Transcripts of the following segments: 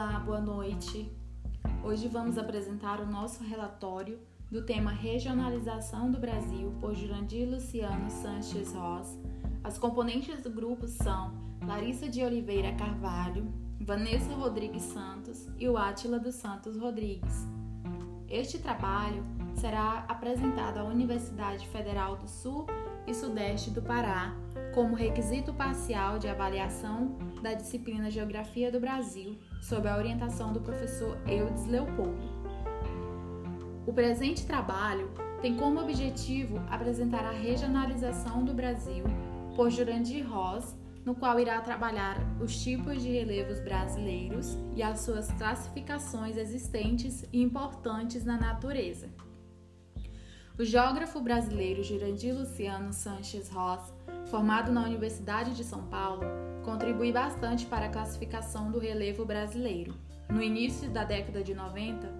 Olá, boa noite. Hoje vamos apresentar o nosso relatório do tema Regionalização do Brasil por Jurandir Luciano Sanches Ross. As componentes do grupo são Larissa de Oliveira Carvalho, Vanessa Rodrigues Santos e o Átila dos Santos Rodrigues. Este trabalho será apresentado à Universidade Federal do Sul e Sudeste do Pará como requisito parcial de avaliação da disciplina Geografia do Brasil, sob a orientação do professor Eudes Leopoldo. O presente trabalho tem como objetivo apresentar a regionalização do Brasil por Jurandir Ross, no qual irá trabalhar os tipos de relevos brasileiros e as suas classificações existentes e importantes na natureza. O geógrafo brasileiro Jurandir Luciano Sanches Ross, formado na Universidade de São Paulo, contribui bastante para a classificação do relevo brasileiro. No início da década de 90,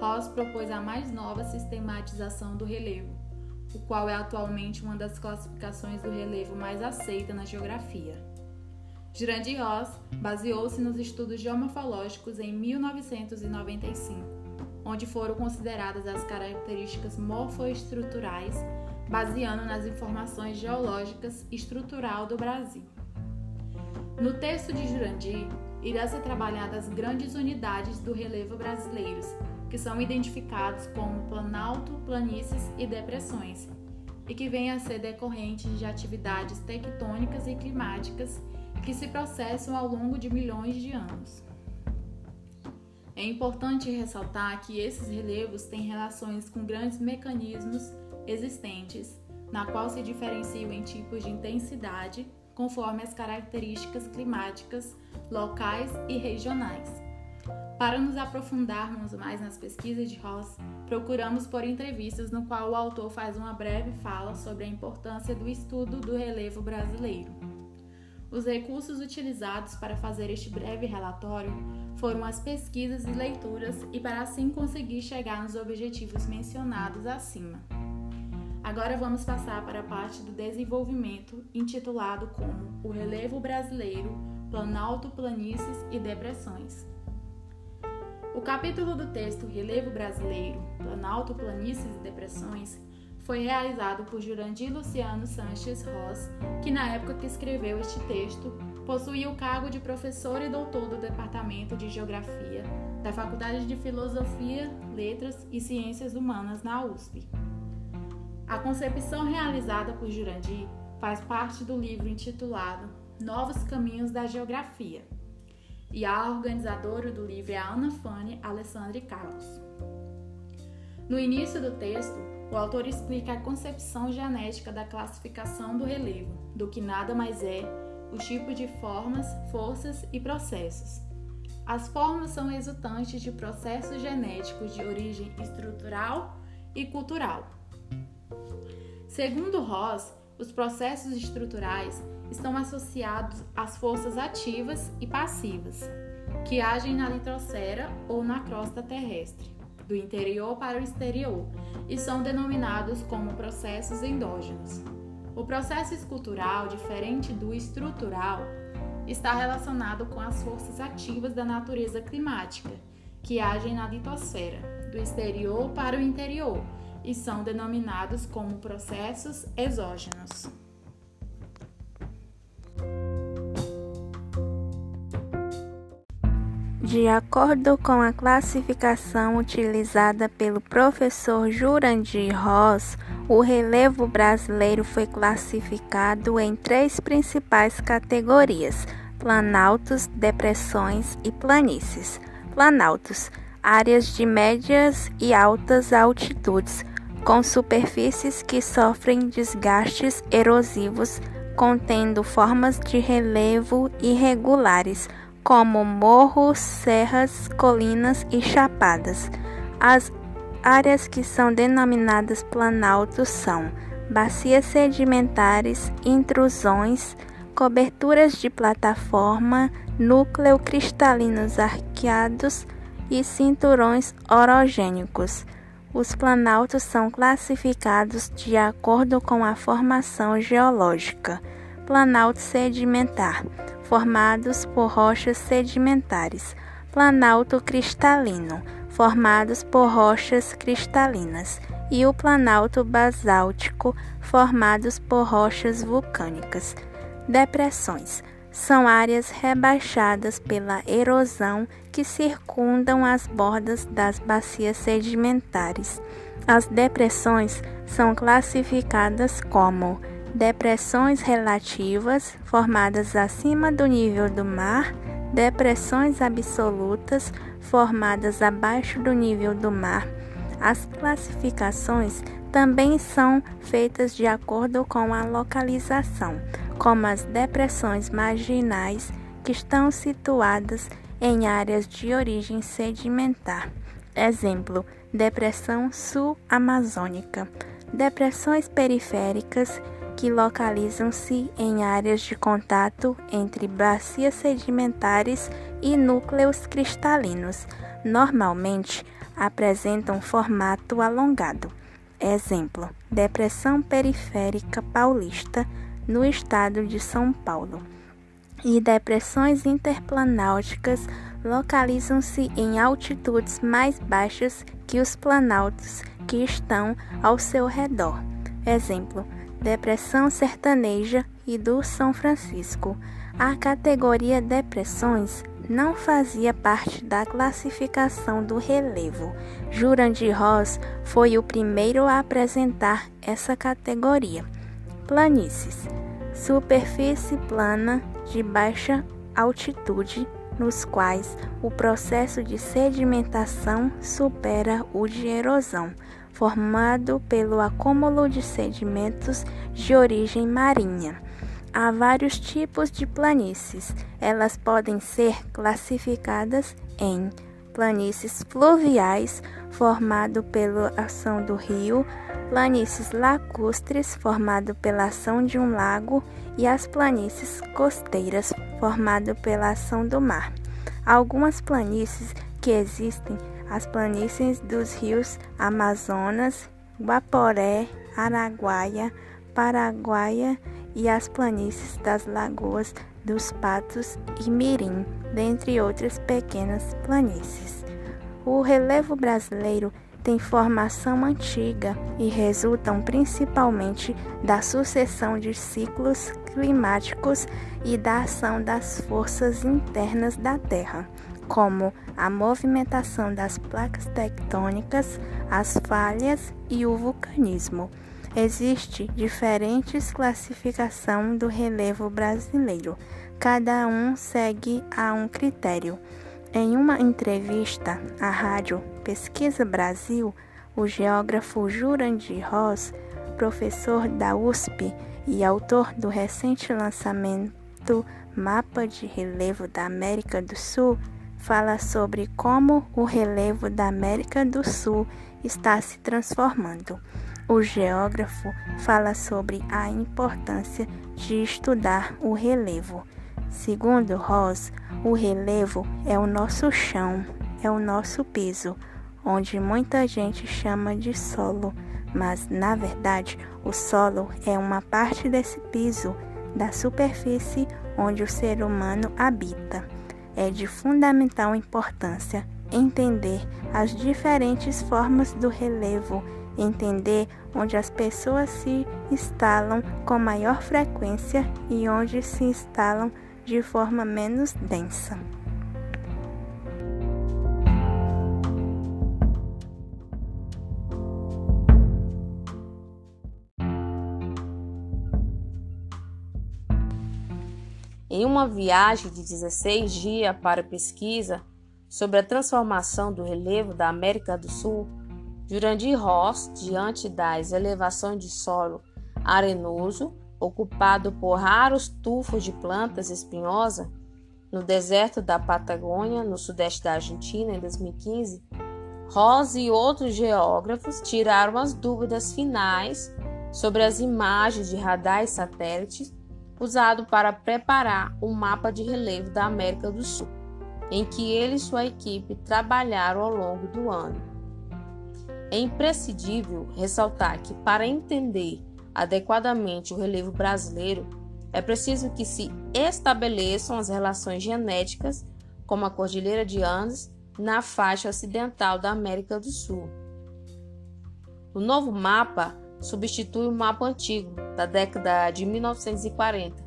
Ross propôs a mais nova sistematização do relevo, o qual é atualmente uma das classificações do relevo mais aceita na geografia. Jurandir Ross baseou-se nos estudos geomorfológicos em 1995 onde foram consideradas as características morfoestruturais, baseando nas informações geológicas estrutural do Brasil. No texto de Jurandir, irá ser trabalhadas grandes unidades do relevo brasileiros, que são identificados como planalto, planícies e depressões, e que vêm a ser decorrentes de atividades tectônicas e climáticas que se processam ao longo de milhões de anos. É importante ressaltar que esses relevos têm relações com grandes mecanismos existentes, na qual se diferenciam em tipos de intensidade conforme as características climáticas locais e regionais. Para nos aprofundarmos mais nas pesquisas de Ross, procuramos por entrevistas no qual o autor faz uma breve fala sobre a importância do estudo do relevo brasileiro. Os recursos utilizados para fazer este breve relatório foram as pesquisas e leituras e para assim conseguir chegar nos objetivos mencionados acima. Agora vamos passar para a parte do desenvolvimento, intitulado como O Relevo Brasileiro, Planalto, Planícies e Depressões. O capítulo do texto Relevo Brasileiro, Planalto, Planícies e Depressões foi realizado por Jurandir Luciano Sanches Ross, que na época que escreveu este texto possuía o cargo de professor e doutor do Departamento de Geografia da Faculdade de Filosofia, Letras e Ciências Humanas na USP. A concepção realizada por Jurandir faz parte do livro intitulado Novos Caminhos da Geografia, e a organizadora do livro é a Ana Fane Alessandre Carlos. No início do texto, o autor explica a concepção genética da classificação do relevo, do que nada mais é os tipos de formas, forças e processos. As formas são resultantes de processos genéticos de origem estrutural e cultural. Segundo Ross, os processos estruturais estão associados às forças ativas e passivas, que agem na litrosfera ou na crosta terrestre do interior para o exterior e são denominados como processos endógenos. O processo escultural, diferente do estrutural, está relacionado com as forças ativas da natureza climática, que agem na litosfera, do exterior para o interior, e são denominados como processos exógenos. De acordo com a classificação utilizada pelo professor Jurandir Ross, o relevo brasileiro foi classificado em três principais categorias: planaltos, depressões e planícies. Planaltos áreas de médias e altas altitudes, com superfícies que sofrem desgastes erosivos, contendo formas de relevo irregulares como morros, serras, colinas e chapadas. As áreas que são denominadas planaltos são bacias sedimentares, intrusões, coberturas de plataforma, núcleo cristalinos arqueados e cinturões orogênicos. Os planaltos são classificados de acordo com a formação geológica. Planalto sedimentar formados por rochas sedimentares, planalto cristalino, formados por rochas cristalinas, e o planalto basáltico, formados por rochas vulcânicas. Depressões são áreas rebaixadas pela erosão que circundam as bordas das bacias sedimentares. As depressões são classificadas como depressões relativas, formadas acima do nível do mar, depressões absolutas, formadas abaixo do nível do mar. As classificações também são feitas de acordo com a localização, como as depressões marginais, que estão situadas em áreas de origem sedimentar. Exemplo: Depressão Sul-Amazônica. Depressões periféricas que localizam-se em áreas de contato entre bacias sedimentares e núcleos cristalinos. Normalmente apresentam formato alongado. Exemplo: Depressão Periférica Paulista, no estado de São Paulo. E depressões interplanáuticas localizam-se em altitudes mais baixas que os planaltos que estão ao seu redor. Exemplo: Depressão Sertaneja e do São Francisco. A categoria depressões não fazia parte da classificação do relevo. Jurandir Ross foi o primeiro a apresentar essa categoria. Planícies superfície plana de baixa altitude, nos quais o processo de sedimentação supera o de erosão, formado pelo acúmulo de sedimentos de origem marinha. Há vários tipos de planícies. Elas podem ser classificadas em planícies fluviais, formado pela ação do rio, planícies lacustres, formado pela ação de um lago, e as planícies costeiras, formado pela ação do mar. Algumas planícies que existem, as planícies dos rios Amazonas, Guaporé, Araguaia, Paraguaia e as planícies das lagoas dos Patos e Mirim, dentre outras pequenas planícies. O relevo brasileiro tem formação antiga e resultam principalmente da sucessão de ciclos climáticos e da ação das forças internas da Terra, como a movimentação das placas tectônicas, as falhas e o vulcanismo. Existe diferentes classificação do relevo brasileiro. Cada um segue a um critério. Em uma entrevista à rádio Pesquisa Brasil, o geógrafo Jurandir Ross, professor da USP e autor do recente lançamento Mapa de Relevo da América do Sul, fala sobre como o relevo da América do Sul está se transformando. O geógrafo fala sobre a importância de estudar o relevo. Segundo Ross, o relevo é o nosso chão, é o nosso piso, onde muita gente chama de solo, mas na verdade o solo é uma parte desse piso, da superfície onde o ser humano habita. É de fundamental importância entender as diferentes formas do relevo entender onde as pessoas se instalam com maior frequência e onde se instalam de forma menos densa. Em uma viagem de 16 dias para pesquisa sobre a transformação do relevo da América do Sul, Jurandir Ross, diante das elevações de solo arenoso, ocupado por raros tufos de plantas espinhosas, no deserto da Patagônia, no sudeste da Argentina, em 2015, Ross e outros geógrafos tiraram as dúvidas finais sobre as imagens de radar e satélites usado para preparar o mapa de relevo da América do Sul, em que ele e sua equipe trabalharam ao longo do ano. É imprescindível ressaltar que, para entender adequadamente o relevo brasileiro, é preciso que se estabeleçam as relações genéticas como a Cordilheira de Andes, na faixa ocidental da América do Sul. O novo mapa substitui o mapa antigo, da década de 1940,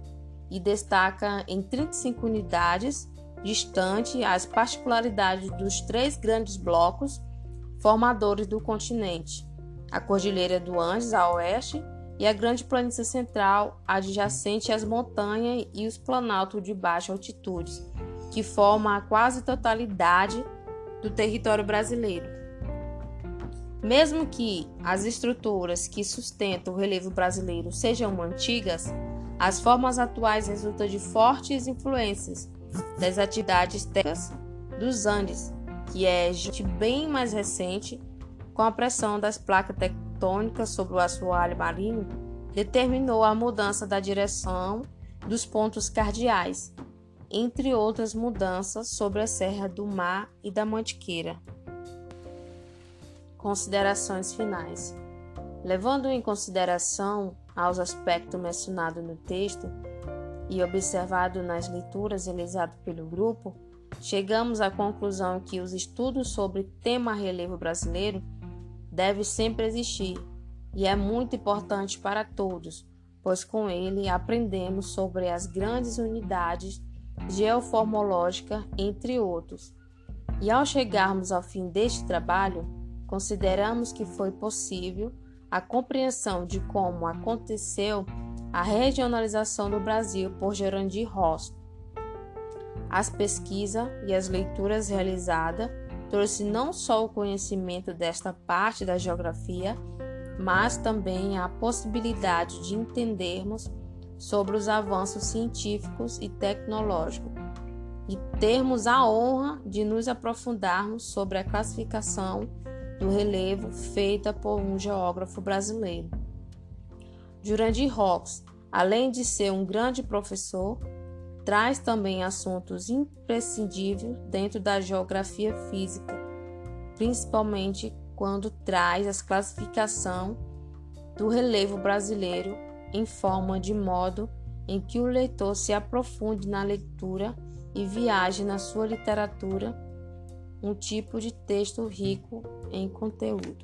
e destaca em 35 unidades distante as particularidades dos três grandes blocos formadores do continente: a Cordilheira do Andes a oeste e a Grande Planície Central adjacente às montanhas e os planaltos de baixa altitude, que formam a quase totalidade do território brasileiro. Mesmo que as estruturas que sustentam o relevo brasileiro sejam antigas, as formas atuais resultam de fortes influências das atividades técnicas dos Andes, que é bem mais recente, com a pressão das placas tectônicas sobre o assoalho marinho, determinou a mudança da direção dos pontos cardeais, entre outras mudanças sobre a Serra do Mar e da Mantiqueira. Considerações finais. Levando em consideração aos aspectos mencionados no texto e observado nas leituras realizadas pelo grupo, chegamos à conclusão que os estudos sobre tema relevo brasileiro devem sempre existir e é muito importante para todos, pois com ele aprendemos sobre as grandes unidades geoformológicas, entre outros. E ao chegarmos ao fim deste trabalho, consideramos que foi possível a compreensão de como aconteceu a regionalização do Brasil por Gerandir Ross. As pesquisas e as leituras realizadas trouxe não só o conhecimento desta parte da geografia, mas também a possibilidade de entendermos sobre os avanços científicos e tecnológicos e termos a honra de nos aprofundarmos sobre a classificação do relevo feita por um geógrafo brasileiro. Jurandir Rox, além de ser um grande professor, traz também assuntos imprescindíveis dentro da geografia física, principalmente quando traz a classificação do relevo brasileiro em forma de modo em que o leitor se aprofunde na leitura e viaje na sua literatura, um tipo de texto rico em conteúdo.